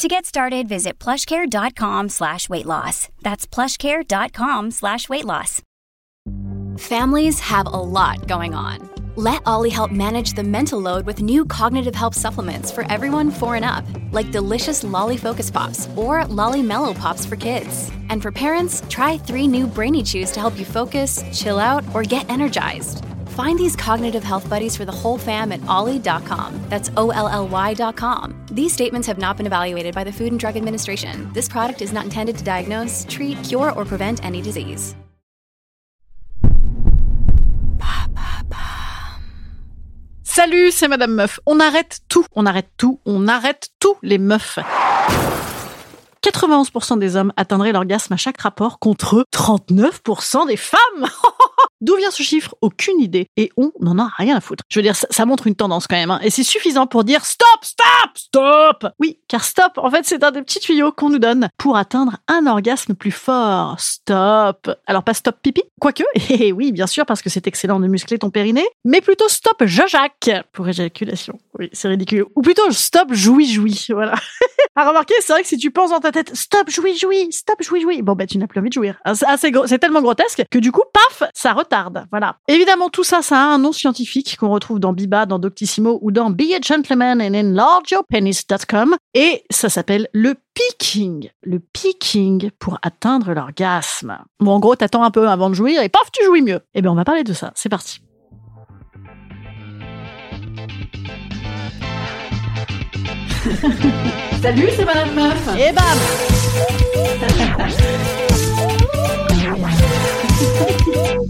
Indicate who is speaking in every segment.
Speaker 1: To get started, visit plushcare.com slash weight loss. That's plushcare.com slash weight loss.
Speaker 2: Families have a lot going on. Let Ollie help manage the mental load with new cognitive help supplements for everyone four and up, like delicious Lolly Focus Pops or Lolly Mellow Pops for kids. And for parents, try three new Brainy Chews to help you focus, chill out, or get energized. Find these cognitive health buddies for the whole fam at ollie.com. That's O L L Y.com. These statements have not been evaluated by the Food and Drug Administration. This product is not intended to diagnose, treat, cure, or prevent any disease.
Speaker 3: Salut, c'est Madame Meuf. On arrête tout, on arrête tout, on arrête tout les meufs. 91% des hommes atteindraient l'orgasme à chaque rapport contre 39% des femmes. D'où vient ce chiffre? Aucune idée. Et on n'en a rien à foutre. Je veux dire, ça, montre une tendance quand même. hein. Et c'est suffisant pour dire stop, stop, stop Oui, car stop, en fait, c'est un des petits tuyaux qu'on nous donne pour atteindre un orgasme plus fort. Stop. Alors pas stop pipi, quoique, et oui, bien sûr, parce que c'est excellent de muscler ton périnée, mais plutôt stop jajac pour éjaculation. Oui, c'est ridicule. Ou plutôt stop joui joui, voilà. à remarquer, c'est vrai que si tu penses dans ta tête stop joui joui, stop joui joui, bon bah tu n'as plus envie de jouir. Ah, C'est tellement grotesque que du coup, paf, ça Voilà. Évidemment, tout ça, ça a un nom scientifique qu'on retrouve dans Biba, dans Doctissimo ou dans Be a Gentleman and Enlarge Your Penis.com et ça s'appelle le peaking. Le peaking pour atteindre l'orgasme. Bon, en gros, t'attends un peu avant de jouir et paf, tu jouis mieux. Eh bien, on va parler de ça. C'est parti.
Speaker 4: Salut, c'est Madame Meuf.
Speaker 3: Et bam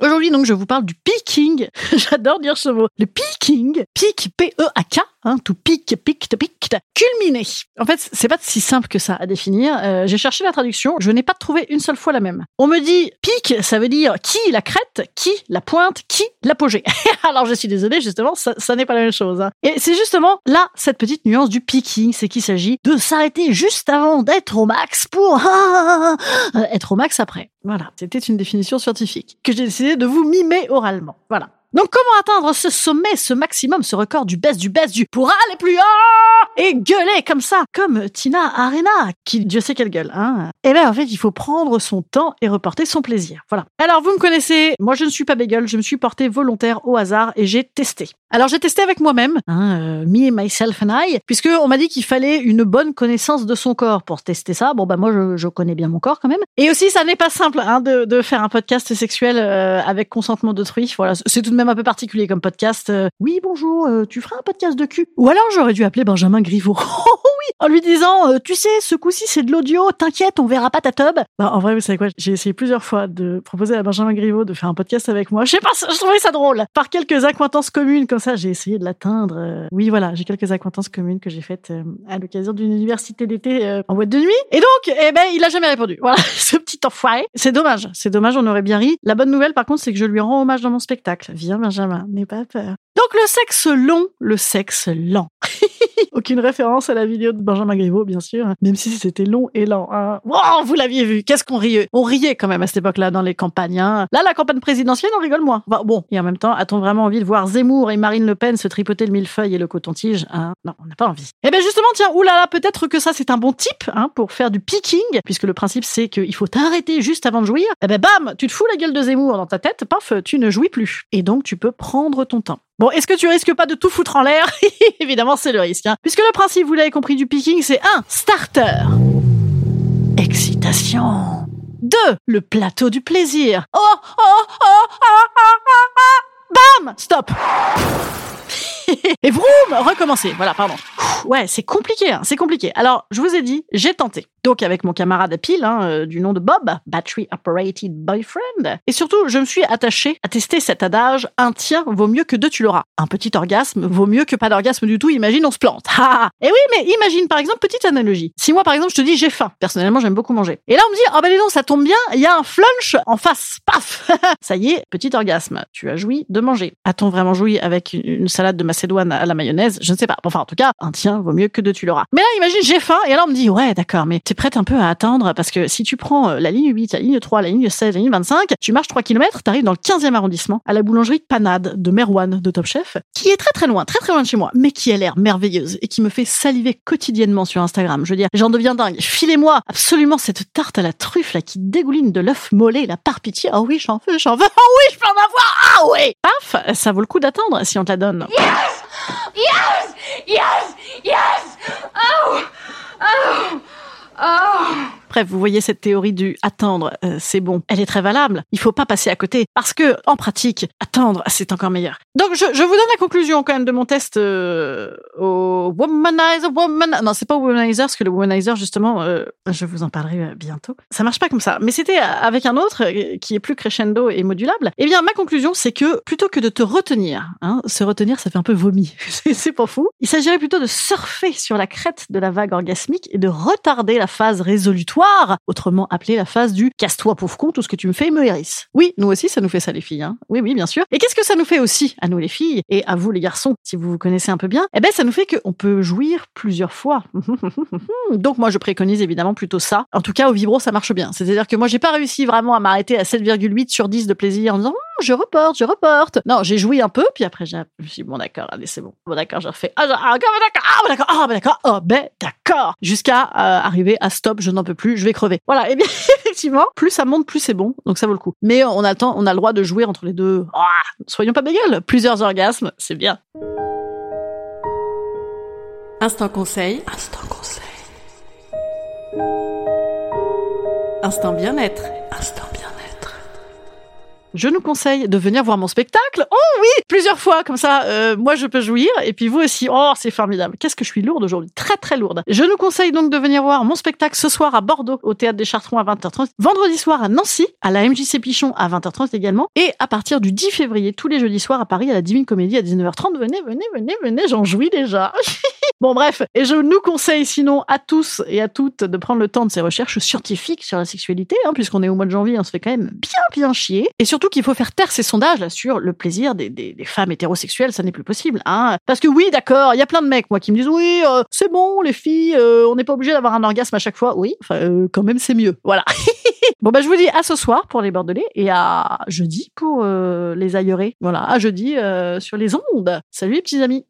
Speaker 3: Aujourd'hui, donc, je vous parle du peaking. J'adore dire ce mot. Le peaking. Peak, P-E-A-K. Hein, to peak, to peak. Culminer. En fait, c'est pas si simple que ça à définir. Euh, J'ai cherché la traduction. Je n'ai pas trouvé une seule fois la même. On me dit peak, ça veut dire qui la crête, qui la pointe, qui l'apogée. Alors, je suis désolée, justement, ça, n'est pas la même chose. hein. Et c'est justement là, cette petite nuance du peaking, c'est qu'il s'agit de s'arrêter juste avant d'être au max pour euh, être au max après. Voilà, c'était une définition scientifique que j'ai décidé de vous mimer oralement. Voilà. Donc comment atteindre ce sommet, ce maximum, ce record du best, du best, du pour aller plus haut et gueuler comme ça, comme Tina Arena, qui Dieu sait quelle gueule. Hein. Et là, en fait, il faut prendre son temps et reporter son plaisir. Voilà. Alors, vous me connaissez, moi je ne suis pas bégueule, je me suis porté volontaire au hasard et j'ai testé. Alors j'ai testé avec moi-même, hein, euh, me, myself and I, puisque on m'a dit qu'il fallait une bonne connaissance de son corps pour tester ça. Bon bah moi je, connais bien mon corps quand même. Et aussi ça n'est pas simple hein, de, de faire un podcast sexuel euh, avec consentement d'autrui. Voilà, c'est tout de même un peu particulier comme podcast. Euh, oui bonjour, euh, tu feras un podcast de cul? Ou alors j'aurais dû appeler Benjamin Griveaux. Oh oui, en lui disant, euh, tu sais, ce coup-ci c'est de l'audio, t'inquiète, on verra pas ta tub. Bah, en vrai, vous savez quoi, j'ai essayé plusieurs fois de proposer à Benjamin Griveaux de faire un podcast avec moi. Je sais pas, je trouvais ça drôle. Par quelques acquaintances communes comme ça, j'ai essayé de l'atteindre. Euh, Oui, voilà, j'ai quelques acquaintances communes que j'ai faites euh, à l'occasion d'une université d'été euh, en boîte de nuit. Et donc, eh ben, il a jamais répondu. Voilà, C'est dommage, c'est dommage, on aurait bien ri. La bonne nouvelle, par contre, c'est que je lui rends hommage dans mon spectacle. Viens, Benjamin, n'aie pas peur. Donc, le sexe long, le sexe lent. Aucune référence à la vidéo de Benjamin Griveaux, bien sûr, hein. même si c'était long et lent. Hein. Wow, vous l'aviez vu, qu'est-ce qu'on riait On riait quand même à cette époque-là dans les campagnes. hein. Là, la campagne présidentielle, on rigole moins. Bah, bon, et en même temps, a-t-on vraiment envie de voir Zemmour et Marine Le Pen se tripoter le millefeuille et le coton-tige hein? Non, on n'a pas envie. Eh bien justement, tiens, oulala, peut-être que ça c'est un bon type hein, pour faire du picking, puisque le principe c'est qu'il faut t'arrêter juste avant de jouir. Eh ben bam, tu te fous la gueule de Zemmour dans ta tête, paf, tu ne jouis plus. Et donc tu peux prendre ton temps. Bon, est-ce que tu risques pas de tout foutre en l'air Évidemment, c'est le risque. Hein. Puisque le principe, vous l'avez compris, du picking, c'est un starter. Excitation. 2. Le plateau du plaisir. Oh, oh, oh, ah, ah, ah, ah. Bam Stop et vroom, recommencer. Voilà, pardon. Ouais, c'est compliqué, hein, c'est compliqué. Alors, je vous ai dit, j'ai tenté. Donc, avec mon camarade à pile, hein, euh, du nom de Bob, Battery Operated Boyfriend. Et surtout, je me suis attachée à tester cet adage, un tien vaut mieux que deux tu l'auras. Un petit orgasme vaut mieux que pas d'orgasme du tout, imagine on se plante. et oui, mais imagine par exemple, petite analogie. Si moi par exemple, je te dis j'ai faim, personnellement j'aime beaucoup manger. Et là on me dit, oh ben non, ça tombe bien, il y a un flunch en face, paf Ça y est, petit orgasme, tu as joui de manger. A-t-on vraiment joui avec une salade de macédoine à la mayonnaise Je ne sais pas. Enfin en tout cas, un tien vaut mieux que deux tu l'auras. Mais là imagine j'ai faim, et là on me dit, ouais d'accord, mais t'es prête un peu à attendre parce que si tu prends la ligne 8, la ligne 3, la ligne 16, la ligne 25, tu marches 3 km, t'arrives dans le 15e arrondissement à la boulangerie Panade de Merwan de Top Chef, qui est très très loin, très très loin de chez moi, mais qui a l'air merveilleuse et qui me fait saliver quotidiennement sur Instagram. Je veux dire, j'en deviens dingue. Filez-moi absolument cette tarte à la truffe là qui dégouline de l'œuf mollet là par pitié. Oh oui, j'en veux, j'en veux. Oh oui, je peux en avoir. Ah oui. Paf, ça vaut le coup d'attendre si on te la donne.
Speaker 4: Yes! Yes! Yes! Yes! Oh! Oh! Oh!
Speaker 3: Bref, vous voyez cette théorie du attendre, euh, c'est bon. Elle est très valable. Il faut pas passer à côté parce que en pratique, attendre, c'est encore meilleur. Donc je, vous donne la conclusion quand même de mon test euh, au Womanizer Woman. Non, c'est pas Womanizer parce que le Womanizer justement, euh, je vous en parlerai bientôt. Ça marche pas comme ça. Mais c'était avec un autre qui est plus crescendo et modulable. Eh bien, ma conclusion, c'est que plutôt que de te retenir, hein, se retenir, ça fait un peu vomi. C'est pas fou. Il s'agirait plutôt de surfer sur la crête de la vague orgasmique et de retarder la phase résolutoire, autrement appelée la phase du casse-toi pauvre con, tout ce que tu me fais me hérisse. Oui, nous aussi, ça nous fait ça les filles. Hein. Oui, oui, bien sûr. Et qu'est-ce que ça nous fait aussi à nous les filles et à vous les garçons, si vous vous connaissez un peu bien? Eh ben, ça nous fait qu'on peut jouir plusieurs fois. Donc moi, je préconise évidemment plutôt ça. En tout cas, au vibro, ça marche bien. C'est-à-dire que moi, j'ai pas réussi vraiment à m'arrêter à 7,8 sur 10 de plaisir en disant je reporte, je reporte. Non, j'ai joui un peu, puis après, j'ai je me suis dit, bon d'accord, allez, c'est bon. Bon d'accord, je refais. Ah, ah, d'accord, ah, d'accord, ah, d'accord, oh, ben d'accord. Jusqu'à euh, arriver à stop, je n'en peux plus, je vais crever. Voilà, et bien effectivement, plus ça monte, plus c'est bon, donc ça vaut le coup. Mais on a le temps, on a le droit de jouer entre les deux. Ah, soyons pas bégueules, plusieurs orgasmes, c'est bien.
Speaker 5: Instant conseil. Instant conseil. Instant bien-être. Instant.
Speaker 3: Je nous conseille de venir voir mon spectacle. Oh oui, plusieurs fois comme ça. euh, moi, je peux jouir et puis vous aussi. Oh, c'est formidable. Qu'est-ce que je suis lourde aujourd'hui, très très lourde. Je nous conseille donc de venir voir mon spectacle ce soir à Bordeaux, au théâtre des Chartrons à 20h30. Vendredi soir à Nancy, à la MJC Pichon à 20h30 également. Et à partir du 10 février, tous les jeudis soirs à Paris à la Divine Comédie à 19h30. Venez, venez, venez, venez. J'en jouis déjà. Bon bref, et je nous conseille sinon à tous et à toutes de prendre le temps de ces recherches scientifiques sur la sexualité, hein, puisqu'on est au mois de janvier, on se fait quand même bien bien chier. Et surtout qu'il faut faire taire ces sondages là sur le plaisir des, des, femmes hétérosexuelles, ça n'est plus possible. Hein. Parce que oui, d'accord, il y a plein de mecs moi qui me disent oui, euh, c'est bon les filles, euh, on n'est pas obligé d'avoir un orgasme à chaque fois. Oui, euh, quand même c'est mieux. Voilà. bon bah je vous dis à ce soir pour les Bordelais et à jeudi pour euh, les ailleurés. Voilà, à jeudi sur les ondes. Salut les petits amis.